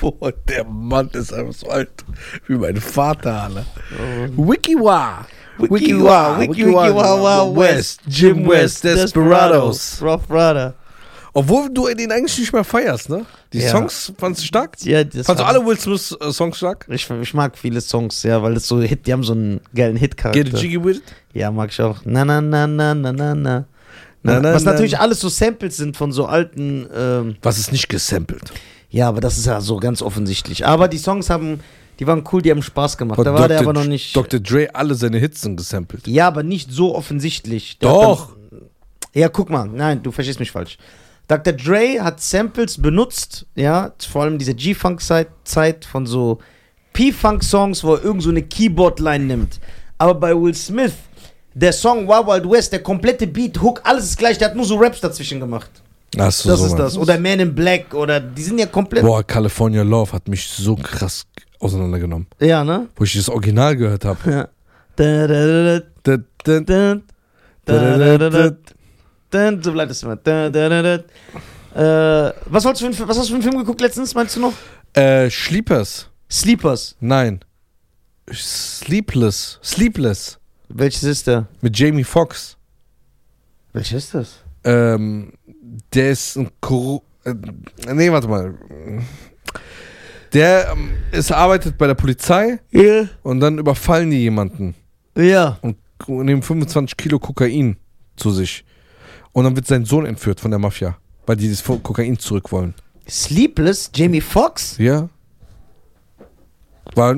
Boah, der Mann ist einfach so alt wie mein Vater, Alter. Wikiwa. Wikiwa, Wiki, Wiki, Wa, Wa, West, Jim West, Desperados. Rough Rider. Obwohl du den eigentlich nicht mehr feierst, ne? Die Ja. Songs fandst du stark? Ja, das Fandst du alle Will Smith äh, Songs stark? Ich, ich mag viele Songs, ja, weil das so Hit, die haben so einen geilen Hit-Charakter. Get jiggy with it? Ja, mag ich auch. Na, na, na, na, na, na, na. Na, na, Was na. natürlich alles so Samples sind von so alten, ähm, Was ist nicht gesampelt? ja, aber das ist ja so ganz offensichtlich. Aber die Songs haben, die waren cool, die haben Spaß gemacht. Von da war der Dr. aber noch nicht. Dr. Dre, alle seine Hits sind gesampelt. Ja, aber nicht so offensichtlich. Der Doch. Dann, ja, guck mal, nein, du verstehst mich falsch. Dr. Dre hat Samples benutzt, ja, vor allem diese G-Funk-Zeit von so P-Funk-Songs, wo er irgend so eine Keyboard-Line nimmt. Aber bei Will Smith, der Song Wild Wild West, der komplette Beat, Hook, alles ist gleich, der hat nur so Raps dazwischen gemacht. Hast du Das so ist das. Oder Man in Black, oder die sind ja komplett. Boah, California Love hat mich so krass auseinandergenommen. Ja, ne? Wo ich das Original gehört habe. Ja. Da, so bleibt es immer. Da, da. Äh, was, wolltest du für was hast du für einen Film geguckt letztens, meinst du noch? Äh, Sleepers. Sleepers. Nein. Sleepless. Sleepless. Welches ist der? Mit Jamie Foxx. Welches ist das? Ähm, der ist ein Korru äh, Nee, warte mal. Der ähm, ist, arbeitet bei der Polizei Ja. und dann überfallen die jemanden Ja. und nehmen 25 Kilo Kokain zu sich. Und dann wird sein Sohn entführt von der Mafia, weil die das Kokain zurück wollen. Sleepless? Jamie Foxx? Ja. War,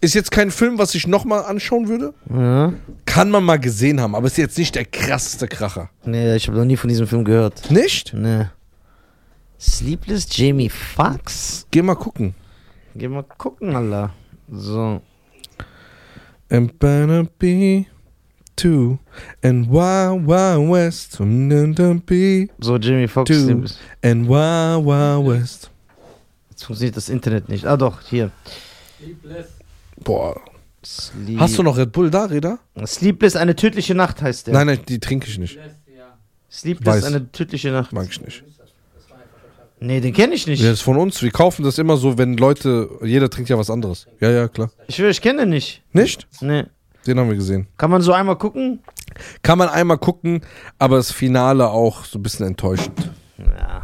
ist jetzt kein Film, was ich nochmal anschauen würde. Ja. Kann man mal gesehen haben, aber ist jetzt nicht der krasseste Kracher. Nee, ich habe noch nie von diesem Film gehört. Nicht? Nee. Sleepless Jamie Foxx? Geh mal gucken. Geh mal gucken, Alter. So. And be two and Wild Wild West. So, Foxx. Two. Sleepless. and Wild Wild West. Jetzt funktioniert das Internet nicht. Ah, doch, hier. Boah. Sleep Hast du noch Red Bull da, Reda? Sleepless, eine tödliche Nacht heißt der. Nein, nein, die trinke ich nicht. Sleepless, Weiß. eine tödliche Nacht. Mag ich nicht. Nee, den kenne ich nicht. Der ist von uns. Wir kaufen das immer so, wenn Leute. Jeder trinkt ja was anderes. Ja, ja, klar. Ich schwöre, ich kenne den nicht. Nicht? Nee. Den haben wir gesehen. Kann man so einmal gucken? Kann man einmal gucken, aber das Finale auch so ein bisschen enttäuschend. Ja.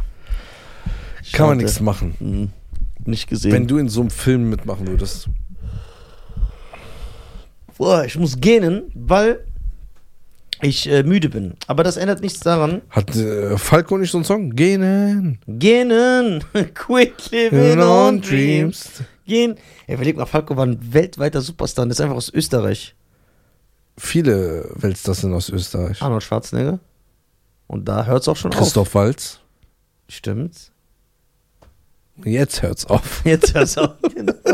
Kann man Schade. nichts machen. Hm, Nicht gesehen. Wenn du in so einem Film mitmachen würdest. Boah, ich muss gähnen, weil ich äh, müde bin. Aber das ändert nichts daran. Hat äh, Falco nicht so einen Song? Gehen. Gähnen. Quit living on dreams. Gehen. Ey, überleg mal, Falco war ein weltweiter Superstar. und ist einfach aus Österreich. Viele Weltstars sind aus Österreich. Arnold Schwarzenegger. Und da hört's auch schon Christoph Walz. auf. Stimmt's. Jetzt hört's auf. Jetzt hört's auf.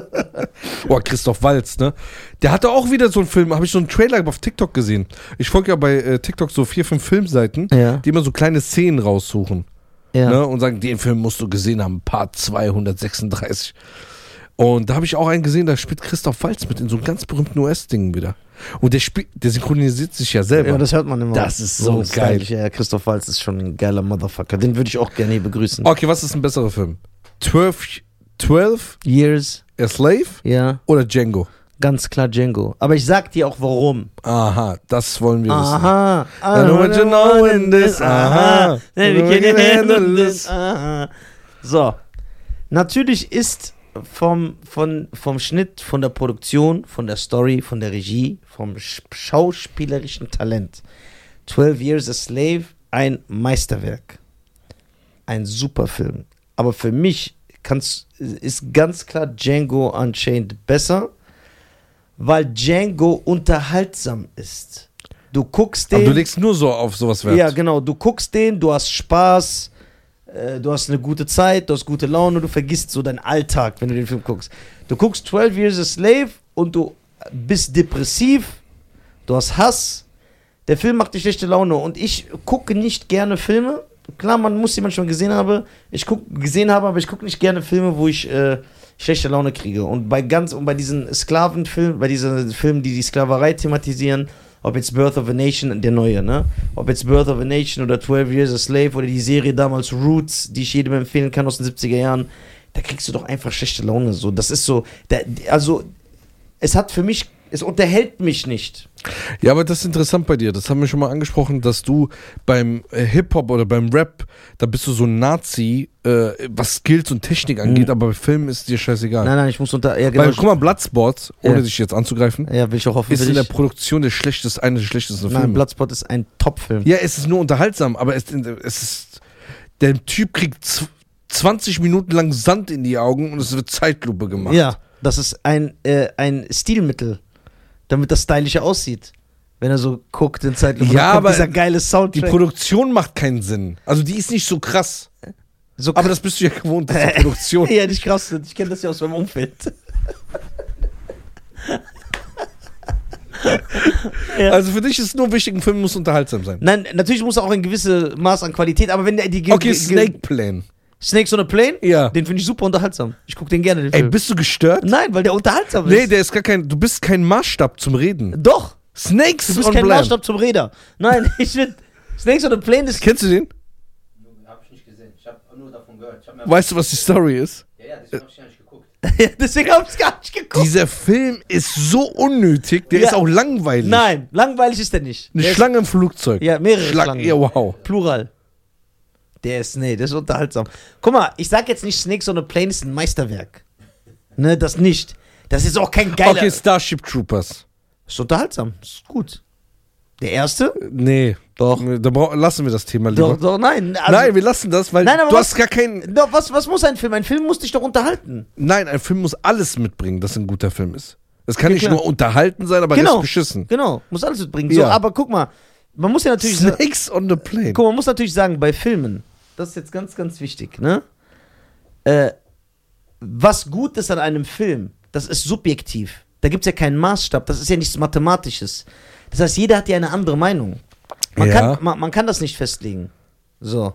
Boah, Christoph Walz, ne? Der hatte auch wieder so einen Film, habe ich so einen Trailer auf TikTok gesehen. Ich folge ja bei äh, TikTok so vier, fünf Filmseiten, ja. die immer so kleine Szenen raussuchen. Ja. Ne? Und sagen, den Film musst du gesehen haben, Part 236. Und da habe ich auch einen gesehen, da spielt Christoph Walz mit in so einem ganz berühmten US-Ding wieder. Und der spielt, der synchronisiert sich ja selber. Ja, das hört man immer. Das ist so geil. stylisch. Ja, Christoph Waltz ist schon ein geiler Motherfucker. Den würde ich auch gerne hier begrüßen. okay, was ist ein besserer Film? 12, 12 Years, A Slave ja, oder Django? ganz klar Django. Aber ich sag dir auch warum. Aha, das wollen wir wissen. Aha. I know what you know in this. Aha. Then we can handle this. Aha. So. Natürlich ist vom, von, vom Schnitt, von der Produktion, von der Story, von der Regie, vom sch- schauspielerischen Talent 12 Years a Slave ein Meisterwerk. Ein super Film. Aber für mich kann's, ist ganz klar Django Unchained besser, weil Django unterhaltsam ist. Du guckst den. Aber du legst nur so auf sowas Wert. Ja, genau. Du guckst den, du hast Spaß, äh, du hast eine gute Zeit, du hast gute Laune, du vergisst so deinen Alltag, wenn du den Film guckst. Du guckst 12 Years a Slave und du bist depressiv, du hast Hass. Der Film macht dir schlechte Laune und ich gucke nicht gerne Filme. Klar, man muss sie manchmal gesehen haben. Ich guck, gesehen habe, aber ich gucke nicht gerne Filme, wo ich äh, schlechte Laune kriege. Und bei ganz und bei diesen Sklavenfilmen, bei diesen Filmen, die die Sklaverei thematisieren, ob jetzt Birth of a Nation, der neue, ne? Ob jetzt Birth of a Nation oder 12 Years a Slave oder die Serie damals Roots, die ich jedem empfehlen kann aus den 70er Jahren, da kriegst du doch einfach schlechte Laune. So, das ist so, da, also, es hat für mich, es unterhält mich nicht. Ja, aber das ist interessant bei dir. Das haben wir schon mal angesprochen, dass du beim äh, Hip-Hop oder beim Rap, da bist du so ein Nazi, äh, was Skills und Technik angeht, Mhm. aber bei Filmen ist dir scheißegal. Nein, nein, ich muss unter, ja, genau. Weil, guck mal, Bloodsport, ohne Ja. dich jetzt anzugreifen, ja, will ich auch hoffen, ist in der. Produktion der schlechteste, eine der schlechtesten Nein, Filme. Bloodspot ist ein Top-Film. Ja, es ist nur unterhaltsam, aber es, es ist. Der Typ kriegt z- 20 Minuten lang Sand in die Augen und es wird Zeitlupe gemacht. Ja, das ist ein, äh, ein Stilmittel, damit das stylischer aussieht. Wenn er so guckt in Zeitlupe, Ja, aber dieser geile Die Soundtrack. Produktion macht keinen Sinn. Also die ist nicht so krass. so Aber das bist du ja gewohnt, dass die Produktion. ja, nicht krass. Ich kenne das ja aus meinem Umfeld. ja. Also für dich ist nur wichtig, ein Film muss unterhaltsam sein. Nein, natürlich muss er auch ein gewisses Maß an Qualität, aber wenn der die Okay, Snake Plan. Snakes on a Plane, Ja. den finde ich super unterhaltsam. Ich gucke den gerne, den Ey, Film. bist du gestört? Nein, weil der unterhaltsam Nee, ist. der ist gar kein. Du bist kein Maßstab zum Reden. Doch, Snakes du bist on kein Plan. Maßstab zum Räder. Nein, ich finde, Snakes on a Plane ist... Kennst du den? Hab ich nicht gesehen. Ich hab nur davon gehört. Ich hab mir Weißt du, was die Story ist? ja, ja, deswegen hab ich gar nicht geguckt. Deswegen habe ich es gar nicht geguckt. Dieser Film ist so unnötig, der Ja. ist auch langweilig. Nein, langweilig ist der nicht. Eine der Schlange im Flugzeug. Ja, mehrere Schlang- Schlangen. Ja, wow. Plural. Der ist, nee, der ist unterhaltsam. Guck mal, ich sag jetzt nicht, Snakes on a Plane ist ein Meisterwerk. Ne, das nicht. Das ist auch kein geiler... Okay, Starship Troopers. Ist unterhaltsam, ist gut. Der erste? Nee. Doch. Da lassen wir das Thema lieber. Doch, doch, nein. Also, Nein, wir lassen das, weil Nein, du was- hast gar keinen. Doch, was, was muss ein Film? Ein Film muss dich doch unterhalten. Nein, ein Film muss alles mitbringen, dass ein guter Film ist. Es kann Ja, nicht klar. nur unterhalten sein, aber Genau. beschissen. Genau, muss alles mitbringen. So, Ja. aber guck mal, man muss ja natürlich sagen, Snakes on the Plane. guck, mal, man muss natürlich sagen, bei Filmen, das ist jetzt ganz, ganz wichtig, ne? Äh, was gut ist an einem Film, das ist subjektiv. Da gibt es ja keinen Maßstab, das ist ja nichts Mathematisches. Das heißt, jeder hat ja eine andere Meinung. Man, Ja. kann, man, man kann das nicht festlegen. So.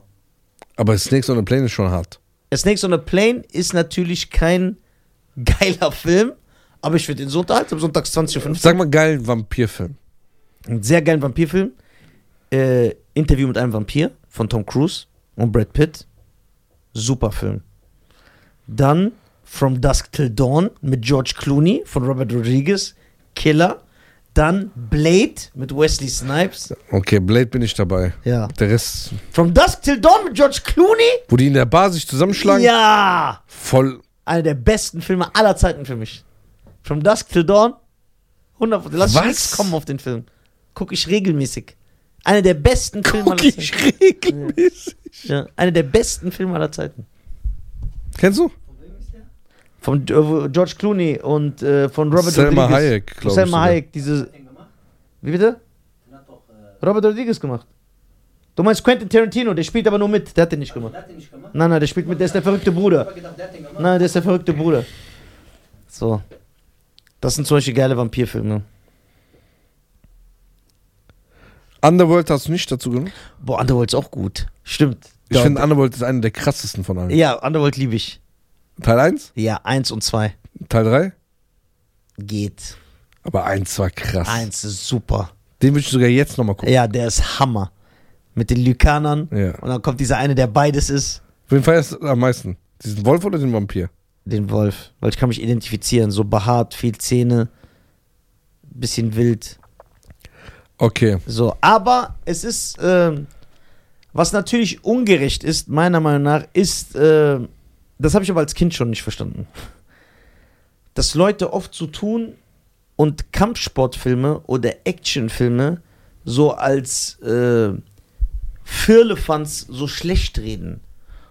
Aber Snakes on the Plane ist schon hart. A Snakes on a Plane ist natürlich kein geiler Film, aber ich finde ihn so unterhaltsam, sonntags 20.15 Uhr. Sag mal geilen Vampirfilm. Einen sehr geilen Vampirfilm. Äh, Interview mit einem Vampir von Tom Cruise und Brad Pitt. Super Film. Dann From Dusk Till Dawn mit George Clooney von Robert Rodriguez. Killer. Dann Blade mit Wesley Snipes. Okay, Blade bin ich dabei. Ja. Der Rest, From Dusk Till Dawn mit George Clooney? wo die in der Bar sich zusammenschlagen, Ja! voll. Einer der besten Filme aller Zeiten für mich. From Dusk Till Dawn. 100 Lass Was? nichts kommen auf den Film. Guck ich regelmäßig. Einer der besten Filme aller Zeiten. ich regelmäßig. Ja, einer der besten Filme aller Zeiten. Kennst du? Von äh, George Clooney und äh, von Robert Selma Rodriguez. Hayek, glaub ich Selma sogar. Hayek, diese. Wie bitte? Doch. Äh, Robert Rodriguez gemacht. Du meinst Quentin Tarantino, der spielt aber nur mit. Der hat den nicht gemacht. der hat den nicht gemacht? Nein, nein, der spielt mit, der ist der verrückte Bruder. gedacht, der. Nein, der ist der verrückte Bruder. So. Das sind zum Beispiel geile Vampirfilme. Underworld hast du nicht dazu genommen? Boah, Underworld ist auch gut. Stimmt. Ich finde, Underworld ist einer der krassesten von allen. Ja, Underworld liebe ich. Teil 1, Ja, eins und zwei Teil 3, geht. aber 1 war krass. Eins ist super. Den würde ich sogar jetzt nochmal gucken. Ja, der ist Hammer. Mit den Lykanern. Ja. Und dann kommt dieser eine, der beides ist. Wen feierst du am meisten? Diesen Wolf oder den Vampir? Den Wolf. Weil ich kann mich identifizieren. So behaart, viel Zähne. Bisschen wild. Okay. So, aber es ist, ähm, was natürlich ungerecht ist, meiner Meinung nach, ist, äh, das habe ich aber als Kind schon nicht verstanden, dass Leute oft so tun und Kampfsportfilme oder Actionfilme so als äh, Firlefanz so schlecht reden.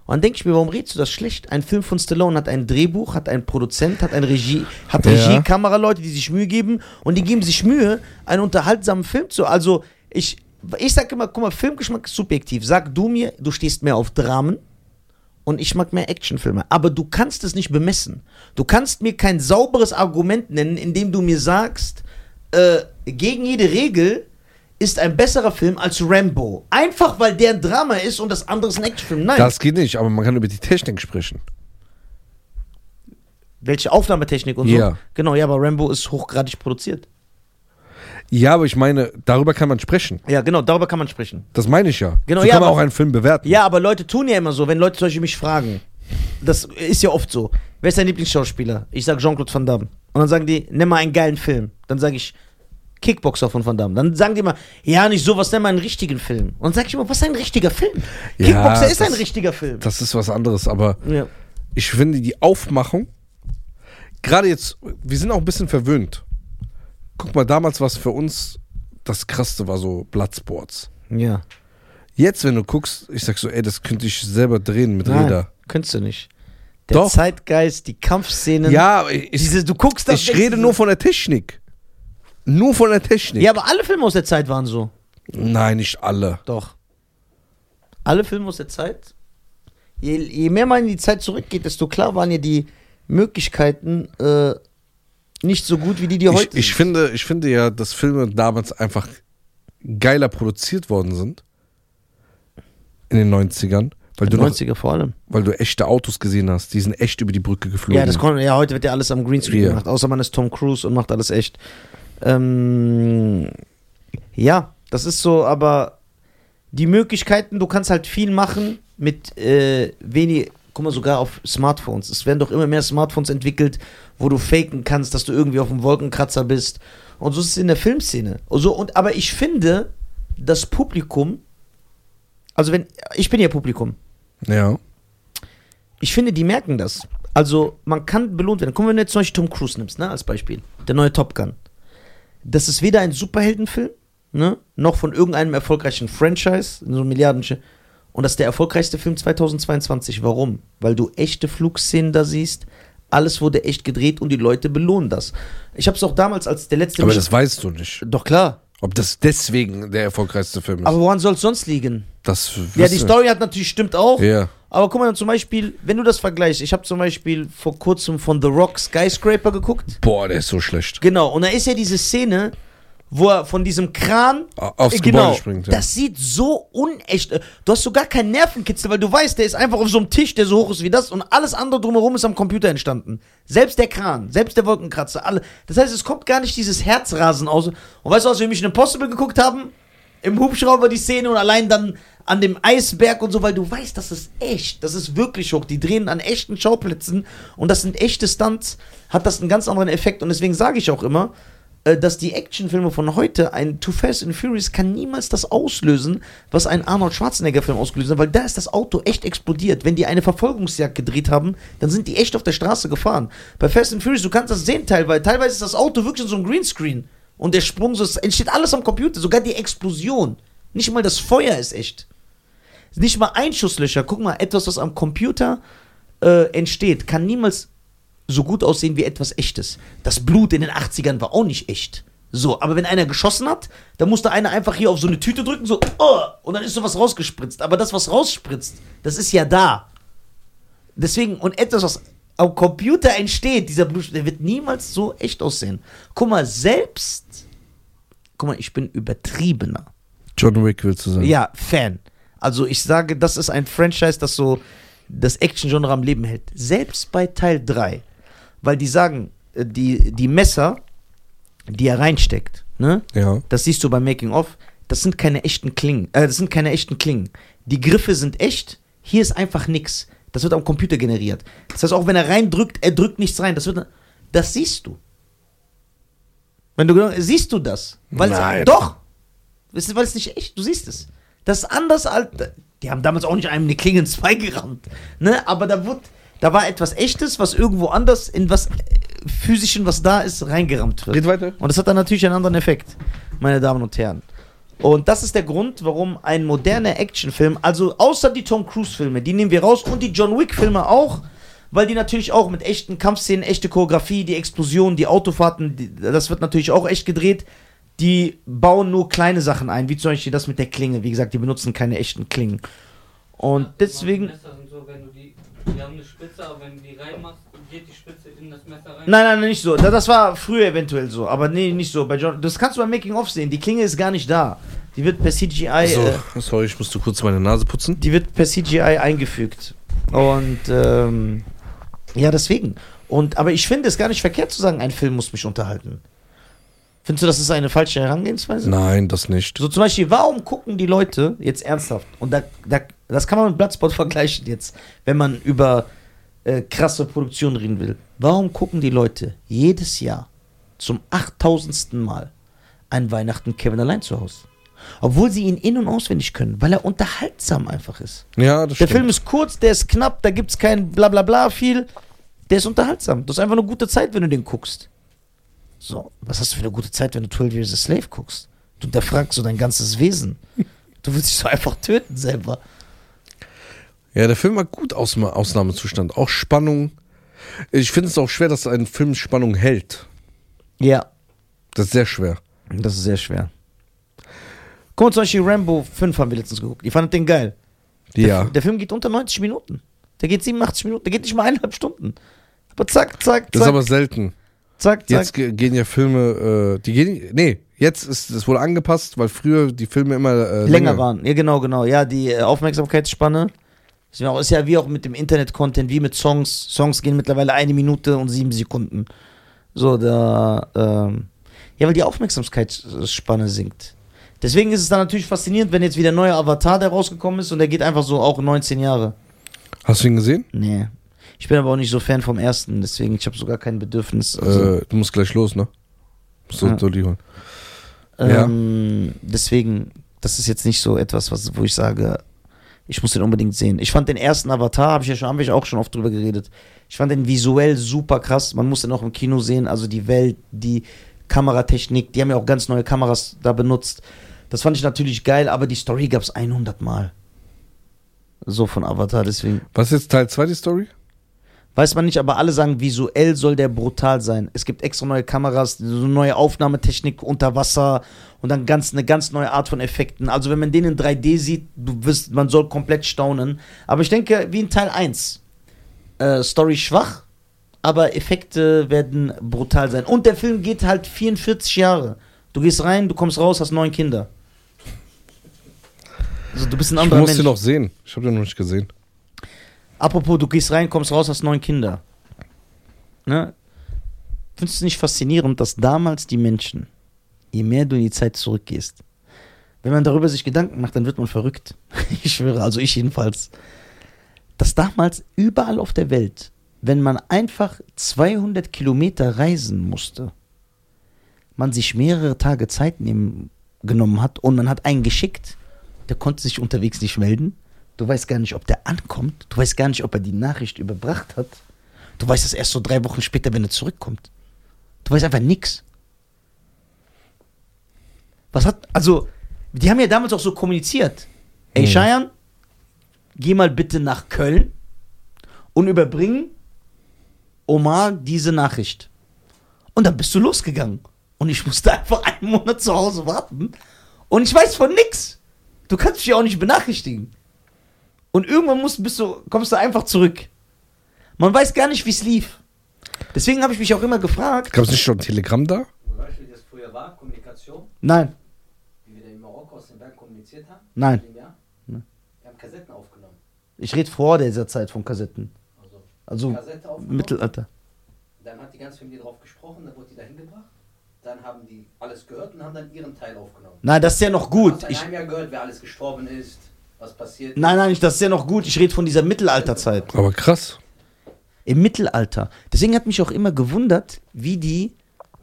Und dann denke ich mir, warum redest du das schlecht? Ein Film von Stallone hat ein Drehbuch, hat einen Produzent, hat ein Regie, hat Ja. Regie, Kameraleute, die sich Mühe geben und die geben sich Mühe, einen unterhaltsamen Film zu. Also ich, ich sage immer, guck mal, Filmgeschmack ist subjektiv. Sag du mir, du stehst mehr auf Dramen und ich mag mehr Actionfilme. Aber du kannst es nicht bemessen. Du kannst mir kein sauberes Argument nennen, indem du mir sagst, äh, gegen jede Regel ist ein besserer Film als Rambo. Einfach weil der ein Drama ist und das andere ist ein Actionfilm. Nein. Das geht nicht, aber man kann über die Technik sprechen. Welche Aufnahmetechnik und so. Ja. Genau, ja, aber Rambo ist hochgradig produziert. Ja, aber ich meine, darüber kann man sprechen. Ja, genau, darüber kann man sprechen. Das meine ich ja. Genau, so ja, kann man aber- auch einen Film bewerten. Ja, aber Leute tun ja immer so, wenn Leute zum Beispiel mich fragen. Das ist ja oft so. Wer ist dein Lieblingsschauspieler? Ich sag Jean-Claude Van Damme. Und dann sagen die, nimm mal einen geilen Film. Dann sage ich Kickboxer von Van Damme. Dann sagen die immer, ja, nicht sowas, nimm mal einen richtigen Film. Und dann sage ich immer, was ist ein richtiger Film? Ja, Kickboxer ist das- ein richtiger Film. Das ist was anderes, aber Ja. ich finde die Aufmachung, gerade jetzt, wir sind auch ein bisschen verwöhnt. Guck mal, damals war es für uns, das Krasseste war so Bloodsports. ja. Jetzt, wenn du guckst, ich sag so, ey, das könnte ich selber drehen mit Nein, Räder. könntest du nicht. Der Doch. Zeitgeist, die Kampfszenen. Ja, ich, Diese, du guckst das. ich rede nur von der Technik. Nur von der Technik. Ja, aber alle Filme aus der Zeit waren so. Nein, nicht alle. Doch. Alle Filme aus der Zeit. Je, je mehr man in die Zeit zurückgeht, desto klar waren ja die Möglichkeiten äh, nicht so gut wie die, die Ich, heute ich, sind. finde, ich finde ja, dass Filme damals einfach geiler produziert worden sind. In den 90ern. Weil du, noch, 90er vor allem. weil du echte Autos gesehen hast. Die sind echt über die Brücke geflogen. Ja, das konnte, ja, heute wird ja alles am Greenscreen Ja. gemacht, außer man ist Tom Cruise und macht alles echt. Ähm, ja, das ist so, aber die Möglichkeiten, du kannst halt viel machen mit äh, wenig, guck mal, sogar auf Smartphones. Es werden doch immer mehr Smartphones entwickelt, wo du faken kannst, dass du irgendwie auf dem Wolkenkratzer bist. Und so ist es in der Filmszene. Und so, und, aber ich finde, das Publikum, also wenn, ich bin ja Publikum, Ja. ich finde, die merken das. Also, man kann belohnt werden. Guck mal, wenn du jetzt zum Beispiel Tom Cruise nimmst, ne, als Beispiel. Der neue Top Gun. Das ist weder ein Superheldenfilm, ne, noch von irgendeinem erfolgreichen Franchise, so Milliarden. Und das ist der erfolgreichste Film 2022. Warum? Weil du echte Flugszenen da siehst. Alles wurde echt gedreht und die Leute belohnen das. Ich habe es auch damals als der letzte. Aber Mich- das weißt du nicht. Doch klar. Ob das deswegen der erfolgreichste Film ist. Aber woran soll es sonst liegen? das Ja, die Story hat natürlich stimmt auch. Ja. Aber guck mal, zum Beispiel, wenn du das vergleichst, ich habe zum Beispiel vor kurzem von The Rock Skyscraper geguckt. Boah, der ist so schlecht. Genau, und da ist ja diese Szene, wo er von diesem Kran Aufs äh, Gebäude springt. Ja. Das sieht so unecht. Du hast sogar keinen Nervenkitzel, weil du weißt, der ist einfach auf so einem Tisch, der so hoch ist wie das und alles andere drumherum ist am Computer entstanden. Selbst der Kran, selbst der Wolkenkratzer, alle. Das heißt, es kommt gar nicht dieses Herzrasen aus. Und weißt du, als wir Mission Impossible geguckt haben, im Hubschrauber die Szene und allein dann an dem Eisberg und so, weil du weißt, das ist echt, das ist wirklich hoch. Die drehen an echten Schauplätzen und das sind echte Stunts, hat das einen ganz anderen Effekt und deswegen sage ich auch immer, äh, dass die Actionfilme von heute, ein Too Fast and Furious kann niemals das auslösen, was ein Arnold Schwarzenegger Film ausgelöst hat, weil da ist das Auto echt explodiert. Wenn die eine Verfolgungsjagd gedreht haben, dann sind die echt auf der Straße gefahren. Bei Fast and Furious, du kannst das sehen teilweise, teilweise ist das Auto wirklich in so einem Greenscreen und der Sprung, so, es entsteht alles am Computer, sogar die Explosion. Nicht mal das Feuer ist echt. Nicht mal Einschusslöcher. Guck mal, etwas, was am Computer äh, entsteht, kann niemals so gut aussehen wie etwas echtes. Das Blut in den 80ern war auch nicht echt. So, aber wenn einer geschossen hat, dann musste einer einfach hier auf so eine Tüte drücken, so, oh, und dann ist sowas rausgespritzt. Aber das, was rausspritzt, das ist ja da. Deswegen, und etwas, was am Computer entsteht, dieser Blut, der wird niemals so echt aussehen. Guck mal, selbst, guck mal, ich bin übertriebener. John Wick willst du sagen? Ja, Fan. Also ich sage, das ist ein Franchise, das so das Action-Genre am Leben hält. Selbst bei Teil 3. Weil die sagen, äh, die, die Messer, die er reinsteckt, ne? Ja. Das siehst du beim Making of. Das sind keine echten Klingen. Äh, das sind keine echten Klingen. Die Griffe sind echt. Hier ist einfach nix. Das wird am Computer generiert. Das heißt, auch wenn er reindrückt, er drückt nichts rein. Das wird. Das siehst du. Wenn du genau- siehst du das? Weil Nein. doch. Weißt du, Weil es nicht echt. Du siehst es. Das ist anders als. Die haben damals auch nicht einem eine Klinge ins Bein gerammt. Ne? Aber da wird. Da war etwas Echtes, was irgendwo anders in was Physischen, was da ist, reingerammt wird. Red weiter. Und das hat dann natürlich einen anderen Effekt, meine Damen und Herren. Und das ist der Grund, warum ein moderner Actionfilm, also außer die Tom Cruise-Filme, die nehmen wir raus und die John Wick-Filme auch, weil die natürlich auch mit echten Kampfszenen, echte Choreografie, die Explosionen, die Autofahrten, die, das wird natürlich auch echt gedreht. Die bauen nur kleine Sachen ein, wie zum Beispiel das mit der Klinge. Wie gesagt, die benutzen keine echten Klingen. Und deswegen. So, wenn du die, die haben eine Spitze, aber wenn du die reinmachst, geht die Spitze in das Messer rein. Nein, nein, nicht so. Da- Das war früher eventuell so, aber nee, nicht so. Bei John, das kannst du beim Making of sehen. Die Klinge ist gar nicht da. Die wird per CGI, So, äh, sorry, ich musste kurz meine Nase putzen. die wird per CGI eingefügt. Und ähm, ja, deswegen. Und aber ich finde es gar nicht verkehrt zu sagen, ein Film muss mich unterhalten. Findest du, das ist eine falsche Herangehensweise? Nein, das nicht. So zum Beispiel, warum gucken die Leute jetzt ernsthaft? Und da, da, das kann man mit Bloodsport vergleichen jetzt, wenn man über äh, krasse Produktion reden will. Warum gucken die Leute jedes Jahr zum 8000. Mal ein Weihnachten Kevin allein zu Hause? Obwohl sie ihn in- und auswendig können, weil er unterhaltsam einfach ist. Ja, das Der stimmt. Film ist kurz, der ist knapp, da gibt es kein Blablabla viel. Der ist unterhaltsam. Das ist einfach eine gute Zeit, wenn du den guckst. So, was hast du für eine gute Zeit, wenn du 12 Years a Slave guckst? Du hinterfragst so dein ganzes Wesen. Du willst dich so einfach töten selber. Ja, der Film war gut aus Ausnahmezustand. Auch Spannung. Ich finde es auch schwer, dass ein Film Spannung hält. Ja, Das ist sehr schwer. das ist sehr schwer. Guck mal, zum Beispiel Rambo 5 haben wir letztens geguckt. Ich fand den geil. Der, Ja. der Film geht unter 90 Minuten. Der geht 87 Minuten. Der geht nicht mal eineinhalb Stunden. Aber zack, zack, Das ist zack, aber selten. Zack, zack. Jetzt ge- gehen ja Filme, äh, die gehen, nee, jetzt ist es wohl angepasst, weil früher die Filme immer äh, länger waren. Ja, genau, genau. Ja, die äh, Aufmerksamkeitsspanne. Ist ja auch- Ist ja wie auch mit dem Internet-Content, wie mit Songs. Songs gehen mittlerweile eine Minute und sieben Sekunden. So, da, ähm, ja, weil die Aufmerksamkeitsspanne sinkt. Deswegen ist es dann natürlich faszinierend, wenn jetzt wieder ein neuer Avatar, der rausgekommen ist und der geht einfach so auch 19 Jahre. Hast du ihn gesehen? Nee. Ich bin aber auch nicht so Fan vom ersten, deswegen ich habe sogar kein Bedürfnis. Also, Äh, du musst gleich los, ne? So, Ja. so die holen. ja. ähm, deswegen, das ist jetzt nicht so etwas, was, wo ich sage, ich muss den unbedingt sehen. Ich fand den ersten Avatar, habe ich ja schon, haben wir ja auch schon oft drüber geredet. Ich fand den visuell super krass. Man muss den auch im Kino sehen. Also die Welt, die Kameratechnik, die haben ja auch ganz neue Kameras da benutzt. Das fand ich natürlich geil, aber die Story gab es 100 Mal. So von Avatar, deswegen. Was ist jetzt Teil 2 die Story? Weiß man nicht, aber alle sagen, visuell soll der brutal sein. Es gibt extra neue Kameras, so eine neue Aufnahmetechnik unter Wasser und dann ganz, eine ganz neue Art von Effekten. Also wenn man den in 3D sieht, du wirst, man soll komplett staunen. Aber ich denke, wie in Teil 1. Äh, Story schwach, aber Effekte werden brutal sein. Und der Film geht halt 44 Jahre. Du gehst rein, du kommst raus, hast neun Kinder. Also du bist ein Ich anderer muss Mensch. den noch sehen. Ich habe den noch nicht gesehen. Apropos, du gehst rein, kommst raus, hast neun Kinder. Ne? Findest du nicht faszinierend, dass damals die Menschen, je mehr du in die Zeit zurückgehst, wenn man darüber sich Gedanken macht, dann wird man verrückt. Ich schwöre, also ich jedenfalls. Dass damals überall auf der Welt, wenn man einfach 200 Kilometer reisen musste, man sich mehrere Tage Zeit nehmen, genommen hat und man hat einen geschickt, der konnte sich unterwegs nicht melden. Du weißt gar nicht, ob der ankommt. Du weißt gar nicht, ob er die Nachricht überbracht hat. Du weißt es erst so drei Wochen später, wenn er zurückkommt. Du weißt einfach nix. Was hat, also, die haben ja damals auch so kommuniziert. Ey, Mhm. Cheyenne, geh mal bitte nach Köln und überbring Omar diese Nachricht. Und dann bist du losgegangen. Und ich musste einfach einen Monat zu Hause warten. Und ich weiß von nix. Du kannst mich ja auch nicht benachrichtigen. Und irgendwann musst, bist du, kommst du einfach zurück. Man weiß gar nicht, wie es lief. Deswegen habe ich mich auch immer gefragt. Gab es nicht schon ein Telegramm da? Weißt du, wie das früher war? Kommunikation? Nein, Wie wir da in Marokko aus den Bergen kommuniziert haben? Nein. Dem? Nein. Wir haben Kassetten aufgenommen. ich rede vor dieser Zeit von Kassetten. Also Also Kassette aufgenommen. Mittelalter. Dann hat die ganze Familie drauf gesprochen, dann wurde die da hingebracht. Dann haben die alles gehört und haben dann ihren Teil aufgenommen. Nein, das ist ja noch Dann gut. hast du in Ich, einem Jahr gehört, wer alles gestorben ist, was passiert nein, nein, das ist ja noch gut. Ich rede von dieser Mittelalterzeit. Aber krass. Im Mittelalter. Deswegen hat mich auch immer gewundert, wie die.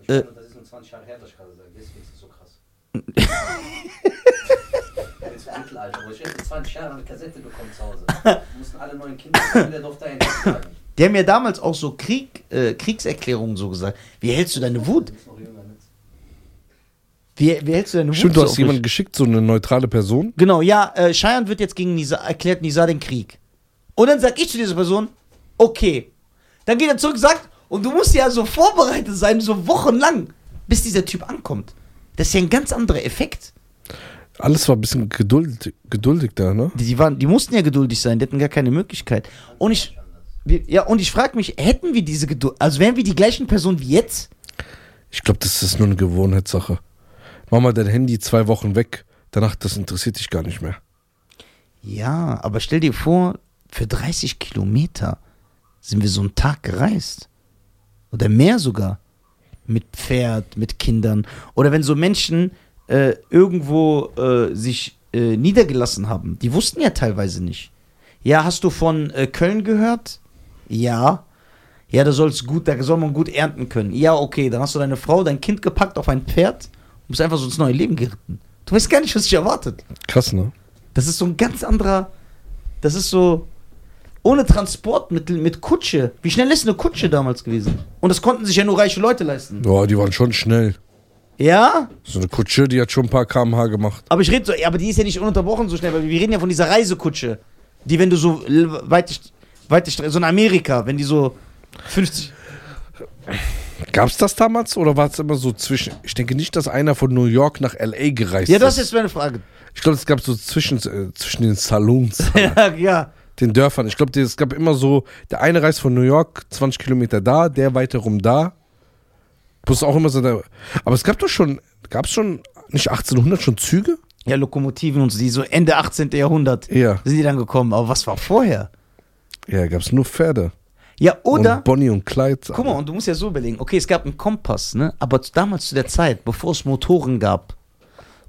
Äh. das ist nur 20 Jahre her, was ich gerade sage. Deswegen ist es so krass. Jetzt im Mittelalter, wo ich jetzt 20 Jahre eine Kassette bekommen zu Hause. Mussten alle neuen Kinder, der durfte einen sagen. Die haben ja damals auch so Krieg, äh, Kriegserklärungen so gesagt. Wie hältst du deine Wut? Du bist noch jünger? Wie, wie hältst du Wut? Stimmt, du hast jemanden geschickt, so eine neutrale Person. Genau, ja, äh, Cheyenne wird jetzt gegen Nisa, erklärt Nisa den Krieg. Und dann sag ich zu dieser Person, okay. Dann geht er zurück und sagt, und du musst ja so vorbereitet sein, so wochenlang, bis dieser Typ ankommt. Das ist ja ein ganz anderer Effekt. Alles war ein bisschen geduldig, geduldig da, ne? Die, die, waren, die mussten ja geduldig sein, die hatten gar keine Möglichkeit. Und ich, ja, und ich frage mich, hätten wir diese Geduld, also wären wir die gleichen Personen wie jetzt? Ich glaube, das ist nur eine Gewohnheitssache. Mach mal dein Handy zwei Wochen weg, danach, das interessiert dich gar nicht mehr. Ja, aber stell dir vor, für 30 Kilometer sind wir so einen Tag gereist. Oder mehr sogar. mit Pferd, mit Kindern. Oder wenn so Menschen äh, irgendwo äh, sich äh, niedergelassen haben, die wussten ja teilweise nicht. Ja, hast du von äh, Köln gehört? Ja. Ja, da soll's gut, da soll man gut ernten können. Ja, okay, dann hast du deine Frau, dein Kind gepackt auf ein Pferd und bist einfach so ins neue Leben geritten. Du weißt gar nicht, was dich erwartet. Krass, ne? Das ist so ein ganz anderer. Das ist so. Ohne Transportmittel mit Kutsche. Wie schnell ist eine Kutsche damals gewesen? Und das konnten sich ja nur reiche Leute leisten. Boah, die waren schon schnell. Ja? So eine Kutsche, die hat schon ein paar kmh gemacht. Aber ich rede so, aber die ist ja nicht ununterbrochen so schnell, weil wir reden ja von dieser Reisekutsche. Die, wenn du so weite Stre- so in Amerika, wenn die so 50. Gab's das damals oder war es immer so zwischen? Ich denke nicht, dass einer von New York nach LA gereist Ja, das ist. ist meine Frage. Ich glaube, es gab so zwischen, äh, zwischen den Saloons, ja, ja. den Dörfern. Ich glaube, es gab immer so, der eine reist von New York 20 Kilometer da, der weiter rum da. Plus auch immer so der, aber es gab doch schon, gab es schon, nicht 1800 schon Züge? Ja, Lokomotiven und so, die so Ende 18. Jahrhundert Ja. sind die dann gekommen. Aber was war vorher? Ja, gab es nur Pferde. Ja, oder. Und Bonnie und Clyde. Guck mal, und du musst ja so überlegen, okay, es gab einen Kompass, ne? Aber zu- damals zu der Zeit, bevor es Motoren gab,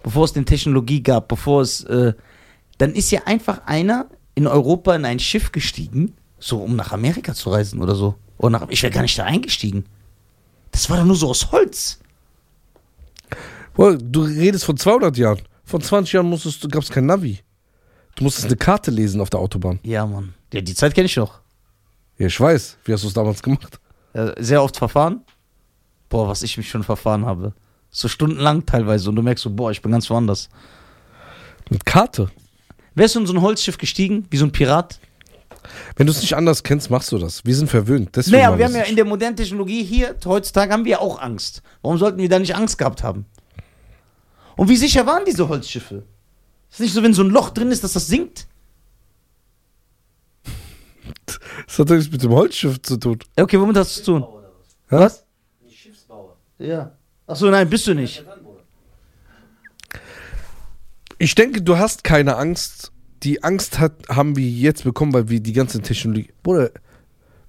bevor es eine Technologie gab, bevor es, äh, dann ist ja einfach einer in Europa in ein Schiff gestiegen, so um nach Amerika zu reisen oder so. Oder nach, ich wäre gar nicht da eingestiegen. Das war doch nur so aus Holz. Boah, du redest von 200 Jahren. Vor 20 Jahren musstest du, gab es kein Navi. Du musstest eine Karte lesen auf der Autobahn. Ja, Mann. Ja, die Zeit kenne ich noch. Ja, ich weiß. Wie hast du es damals gemacht? Sehr oft verfahren. Boah, was ich mich schon verfahren habe. So stundenlang teilweise. Und du merkst so, boah, ich bin ganz woanders. Mit Karte. Wärst du in so ein Holzschiff gestiegen, wie so ein Pirat? Wenn du es nicht anders kennst, machst du das. Wir sind verwöhnt. Deswegen Naja, wir haben ja in der modernen Technologie hier, heutzutage haben wir auch Angst. Warum sollten wir da nicht Angst gehabt haben? Und wie sicher waren diese Holzschiffe? Ist nicht so, wenn so ein Loch drin ist, dass das sinkt? Das hat doch nichts mit dem Holzschiff zu tun. Okay, womit hast du zu tun? Was? Schiffsbauer. Ja. Achso, nein, bist du nicht. Ich denke, du hast keine Angst. Die Angst hat, haben wir jetzt bekommen, weil wir die ganze Technologie. Bruder,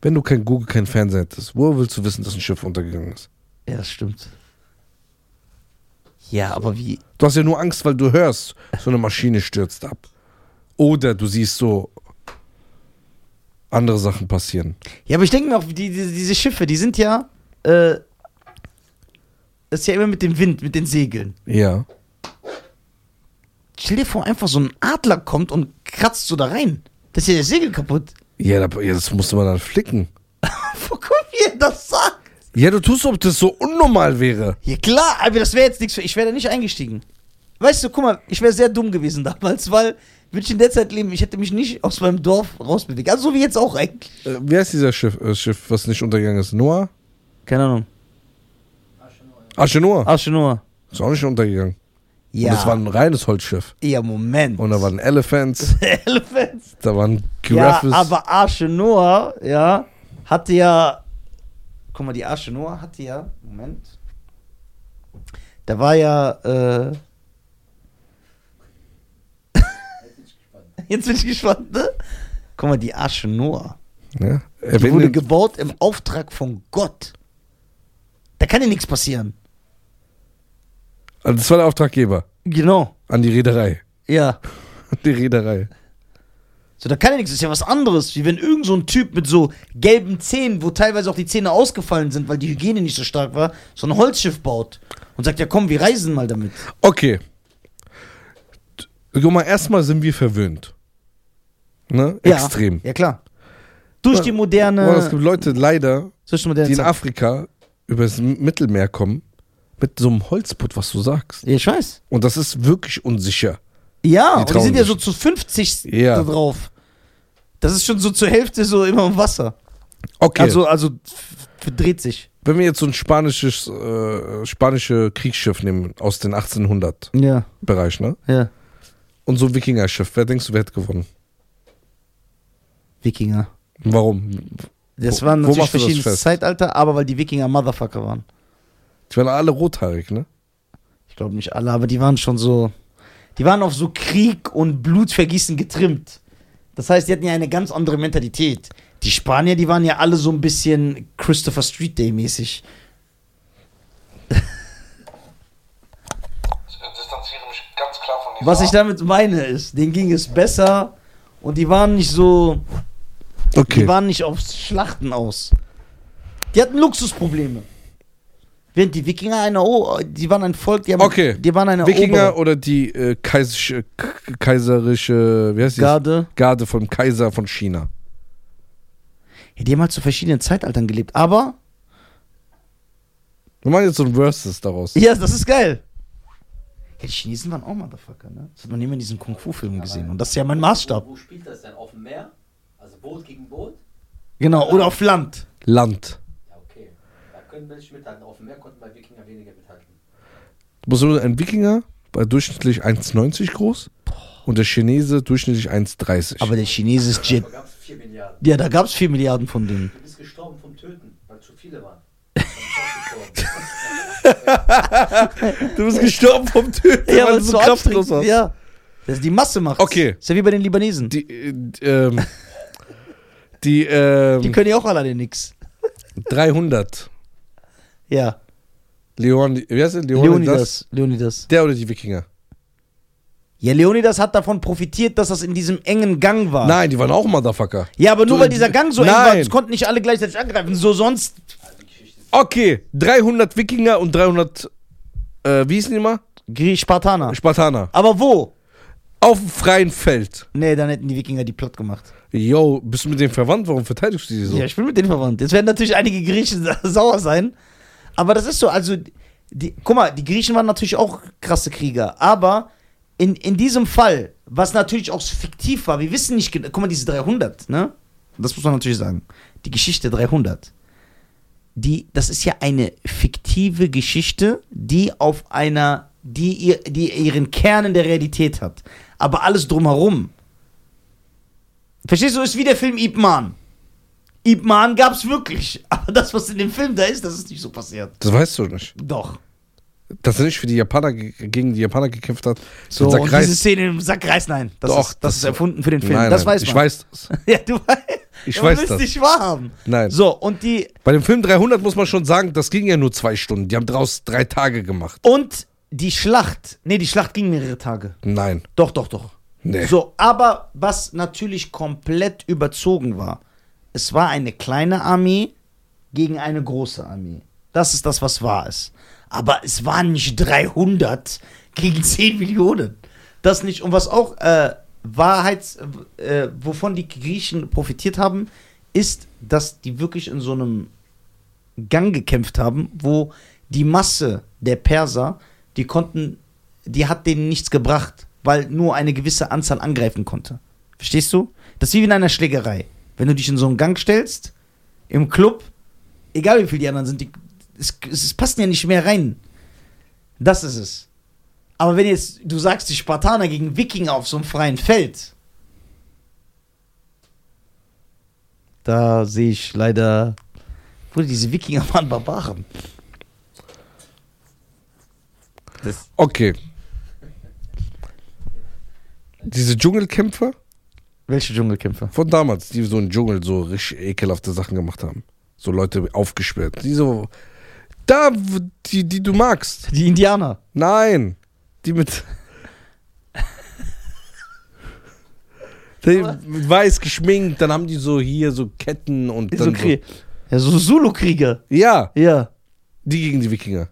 wenn du kein Google, kein Fernseher hättest, wo willst du wissen, dass ein Schiff untergegangen ist? Ja, das stimmt. Ja, aber wie? Du hast ja nur Angst, weil du hörst, so eine Maschine stürzt ab. Oder du siehst so andere Sachen passieren. Ja, aber ich denke mir auch, die, die, diese Schiffe, die sind ja, äh, das ist ja immer mit dem Wind, mit den Segeln. Ja. Stell dir vor, einfach so ein Adler kommt und kratzt so da rein. Das ist ja der Segel kaputt. Ja, da, ja, das musste man dann flicken. Guck, wie er das sagt. Ja, du tust, ob das so unnormal wäre. Ja klar, aber das wäre jetzt nichts für. Ich wäre da nicht eingestiegen. Weißt du, guck mal, ich wäre sehr dumm gewesen damals, weil würde ich in der Zeit leben, ich hätte mich nicht aus meinem Dorf rausbewegt. Also so wie jetzt auch eigentlich. Äh, wie heißt dieser Schiff, äh, Schiff, was nicht untergegangen ist? Noah? Keine Ahnung. Arche Noah. Arche Noah. Ist auch nicht untergegangen. Ja. Und das war ein reines Holzschiff. ja, Moment. Und da waren Elephants, Elephants. da waren Ja, Giraffes. aber Arche Noah, ja, hatte ja. Guck mal, die Arche Noah hatte ja. Moment. Da war ja. Äh, jetzt bin ich gespannt, ne? Guck mal, die Arche Noah. ja, Die wurde gebaut im Auftrag von Gott. Da kann ja nichts passieren. also das war der Auftraggeber Genau. an die Reederei. Ja. An die Reederei. So, da kann ja nichts. Das ist ja was anderes, wie wenn irgend so ein Typ mit so gelben Zähnen, wo teilweise auch die Zähne ausgefallen sind, weil die Hygiene nicht so stark war, so ein Holzschiff baut und sagt, ja komm, wir reisen mal damit. Okay. Guck mal, erstmal sind wir verwöhnt. Ne? Ja. Extrem. Ja, klar. Durch Ja. die moderne. Boah, es gibt Leute leider, die in Zeit. Afrika übers Mittelmeer kommen, mit so einem Holzboot, was du sagst. Ja, ich weiß. Und das ist wirklich unsicher. Ja, Die und die sind ja sich. so zu 50 Ja. da drauf. Das ist schon so zur Hälfte so immer im Wasser. Okay. Also, also verdreht sich. Wenn wir jetzt so ein spanisches, äh, spanische Kriegsschiff nehmen aus den 1800 Ja, Bereich, ne? ja. Und so ein Wikingerschiff, wer denkst du, wer hätte gewonnen? Wikinger. Warum? Das Wo- waren natürlich fest? Zeitalter, aber weil die Wikinger Motherfucker waren. Die waren alle rothaarig, ne? Ich glaube nicht alle, aber die waren schon so. Die waren auf so Krieg und Blutvergießen getrimmt. Das heißt, die hatten ja eine ganz andere Mentalität. Die Spanier, die waren ja alle so ein bisschen Christopher Street Day mäßig. Was ich damit meine ist, denen ging es besser und die waren nicht so, die Okay. waren nicht aufs Schlachten aus. Die hatten Luxusprobleme. Während die Wikinger eine, oh, die waren ein Volk, die haben, Okay. die waren eine Wikinger Ober- oder die äh, kaiserische, kaiserische, wie heißt die? Garde. Garde vom Kaiser von China. Ja, die haben halt zu verschiedenen Zeitaltern gelebt. Aber, Wir machen jetzt so ein Versus daraus. ja, das ist geil. Ja, die Chinesen waren auch Motherfucker, ne? Das hat man immer in diesen Kung-Fu-Filmen gesehen. Und das ist ja mein Maßstab. Wo, wo spielt das denn? Auf dem Meer? Also Boot gegen Boot? Genau, oder auf Land. Land. Ja, okay. Da können Menschen mithalten. Auf dem Meer konnten bei Wikinger weniger mithalten. Du musst nur ein Wikinger war durchschnittlich 1,90 groß und der Chinese durchschnittlich 1,30. Aber der Chinese ist Jet. Da gab es 4 Milliarden. Ja, da gab es 4 Milliarden von denen. Du bist gestorben vom Töten, weil zu viele waren. Dann bist du auch gestorben. du bist gestorben vom Töten, weil du so kraftlos warst. Ja. Das ist die Masse macht. Okay. Ist ja wie bei den Libanesen. Die, Die, äh, ähm, die, ähm, können ja auch alleine nix. 300. Ja. Leon, wie heißt der? Leonidas? Leonidas. Leonidas. Der oder die Wikinger? Ja, Leonidas hat davon profitiert, dass das in diesem engen Gang war. Nein, die waren auch Motherfucker. Ja, aber nur Du- weil dieser Gang so eng war, Nein. es konnten nicht alle gleichzeitig angreifen. So sonst. Also die Geschichte ist Okay, 300 Wikinger und 300, äh, wie hießen die mal? Griech Spartaner. Spartaner. Aber wo? Auf dem freien Feld. Nee, dann hätten die Wikinger die platt gemacht. Yo, bist du mit denen verwandt? Warum verteidigst du die so? Ja, ich bin mit denen verwandt. Jetzt werden natürlich einige Griechen sa- sauer sein. Aber das ist so, also, die, guck mal, die Griechen waren natürlich auch krasse Krieger. Aber in, in diesem Fall, was natürlich auch fiktiv war, wir wissen nicht genau, guck mal, diese 300, ne? Das muss man natürlich sagen. Die Geschichte 300. Die, das ist ja eine fiktive Geschichte, die auf einer, die, ihr, die ihren Kern in der Realität hat. Aber alles drumherum. Verstehst du, ist wie der Film Ip Man. Ip Man gab's wirklich. Aber das, was in dem Film da ist, das ist nicht so passiert. Das weißt du nicht. Doch. Dass er nicht für die Japaner ge- gegen die Japaner gekämpft hat. So, und Reis- diese Szene im Sack Reis, nein. Das, Doch, ist, das, das- ist erfunden für den Film. Nein, das nein, weiß man. Ich weiß das. Ja, du weißt. Ich Ja, man weiß will's das. nicht wahrhaben. Nein. So, und die. Bei dem Film 300 muss man schon sagen, das ging ja nur zwei Stunden. Die haben daraus drei Tage gemacht. Und die Schlacht. Nee, die Schlacht ging mehrere Tage. Nein. Doch, doch, doch. Nee. So, aber was natürlich komplett überzogen war, es war eine kleine Armee gegen eine große Armee. Das ist das, was wahr ist. Aber es waren nicht 300 gegen 10 Millionen. Das nicht. Und was auch äh, Wahrheits, äh, wovon die Griechen profitiert haben, ist, dass die wirklich in so einem Gang gekämpft haben, wo die Masse der Perser, die konnten, die hat denen nichts gebracht, weil nur eine gewisse Anzahl angreifen konnte. Verstehst du? Das ist wie in einer Schlägerei. Wenn du dich in so einen Gang stellst, im Club, egal wie viele die anderen sind, die, es, es passen ja nicht mehr rein. Das ist es. Aber wenn jetzt du sagst, die Spartaner gegen Wikinger auf so einem freien Feld, da sehe ich leider, Bruder, diese Wikinger waren Barbaren. Das, Okay. Diese Dschungelkämpfer welche Dschungelkämpfer? von damals, die so im Dschungel so richtig ekelhafte Sachen gemacht haben. So Leute aufgesperrt. Die so. Da, die, die du magst. Die Indianer. Nein. Die mit. die mit weiß geschminkt, dann haben die so hier so Ketten und So dann. Krie- ja, so Zulu-Krieger. So, ja, Ja. die gegen die Wikinger.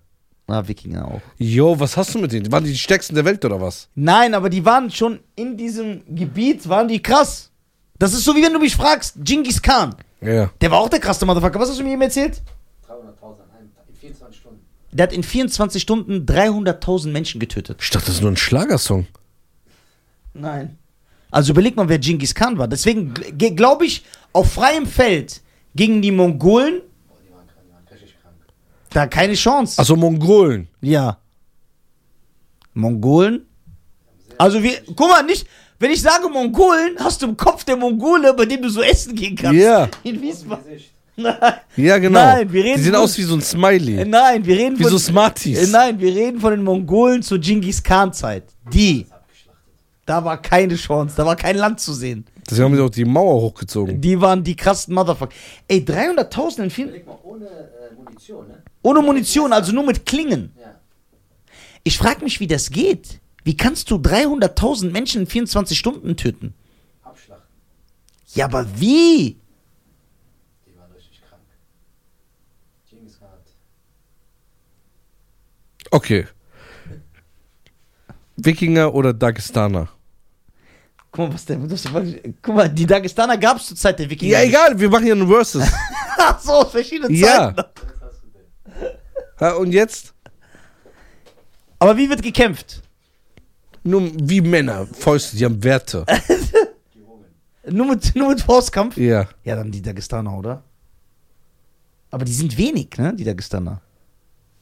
Ah, Wikinger auch. Jo, was hast du mit denen? Waren die die stärksten der Welt oder was? Nein, aber die waren schon in diesem Gebiet, waren die krass. Das ist so, wie wenn du mich fragst, Genghis Khan. Ja. Der war auch der krasse Motherfucker. Was hast du mir eben erzählt? 300.000 an einem Tag, in 24 Stunden. Der hat in 24 Stunden 300.000 Menschen getötet. Ich dachte, das ist nur ein Schlagersong. Nein. Also überleg mal, wer Genghis Khan war. Deswegen glaube ich, auf freiem Feld gegen die Mongolen, Boah, die waren krank, die waren richtig krank. da keine Chance. Also Mongolen. Ja. Mongolen? Also wir, guck mal, nicht, wenn ich sage Mongolen, hast du im Kopf der Mongole, bei dem du so essen gehen kannst. Ja. In Wiesbaden. Nein, Ja, genau. Nein, wir reden die sehen von- aus wie so ein Smiley. Äh, nein, wir reden Wie von, so Smarties. Äh, Nein, wir reden von den Mongolen zur Genghis Khan Zeit. Die, da war keine Chance, da war kein Land zu sehen. Deswegen haben sie auch die Mauer hochgezogen. Die waren die krassen Motherfucker. Ey, 300.000 in vielen, mal, ohne äh, Munition, ne? ohne Munition, also nur mit Klingen. Ja. Ich frage mich, wie das geht. Wie kannst du 300.000 Menschen in 24 Stunden töten? Abschlachten. Ja, aber wie? Die waren richtig krank. Genghis Khan hat. Okay. Wikinger oder Dagestaner? Guck mal, was der. Das, guck mal, die Dagestaner gab es zur Zeit der Wikinger. Ja, egal, wir machen ja einen Versus. Ach so, verschiedene Ja. Zeiten. Ja, und jetzt? Aber wie wird gekämpft? Nur wie Männer, Fäuste, die haben Werte. Nur mit, nur mit Faustkampf? Ja. Ja, dann die Dagestaner, oder? Aber die sind wenig, ne, die Dagestaner.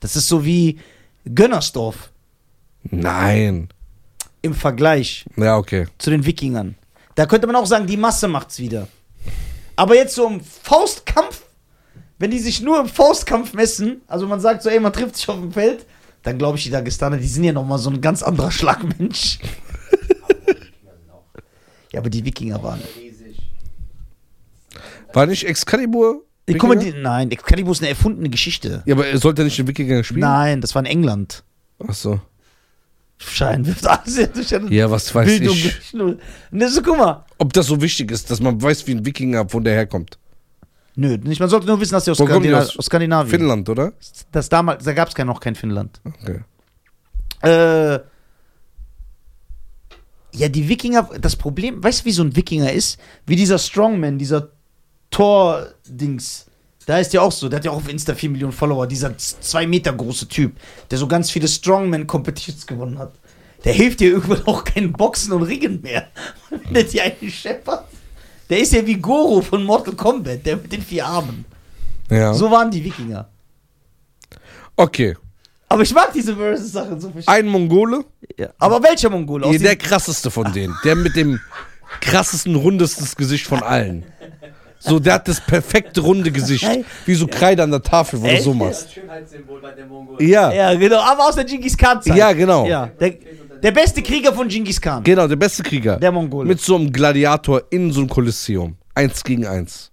Das ist so wie Gönnersdorf Nein. im Vergleich Ja, okay. zu den Wikingern. Da könnte man auch sagen, die Masse macht's wieder. Aber jetzt so im Faustkampf, wenn die sich nur im Faustkampf messen, also man sagt so, ey, man trifft sich auf dem Feld, dann glaube ich, die Dagestaner, die sind ja nochmal so ein ganz anderer Schlagmensch. Aber die Wikinger sind auch Ja, aber die Wikinger waren. War nicht Excalibur? Ich Wikinger? die, nein, Excalibur ist eine erfundene Geschichte. Ja, aber er sollte nicht den Wikinger spielen? Nein, das war in England. Ach so. Schein wirft alles ja durch eine Ja, was weiß Bildung. ich. ist so, guck mal. Ob das so wichtig ist, dass man weiß, wie ein Wikinger von der herkommt. Nö, nicht, man sollte nur wissen, dass sie aus, kommen die Skandina aus? aus Skandinavien. Finnland, oder? Das damals, da gab es noch kein Finnland. Okay. Äh, ja, die Wikinger, das Problem, weißt du, wie so ein Wikinger ist? Wie dieser Strongman, dieser Thor-Dings. Da ist ja auch so, der hat ja auch auf Insta 4 Millionen Follower, dieser z- zwei Meter große Typ, der so ganz viele Strongman-Competitions gewonnen hat. Der hilft dir irgendwann auch kein Boxen und Ringen mehr. Wenn der dir einen scheppert. Der ist ja wie Goro von Mortal Kombat, der mit den vier Armen. Ja. So waren die Wikinger. Okay. Aber ich mag diese Versus-Sachen so viel. Ein Mongole, Ja. Aber welcher Mongole? Aus der krasseste von denen. Der mit dem krassesten, rundesten Gesicht von allen. So, der hat das perfekte runde Gesicht. Wie so Kreide an der Tafel, wo du Echt? so Das machst. Schönheitssymbol bei der Mongolen. Ja, Ja, genau, aber aus der Genghis Khan-Zeit. ja, genau. Ja, der, der beste Krieger von Genghis Khan. Genau, der beste Krieger. Der Mongole. Mit so einem Gladiator in so einem Kolosseum. Eins gegen eins.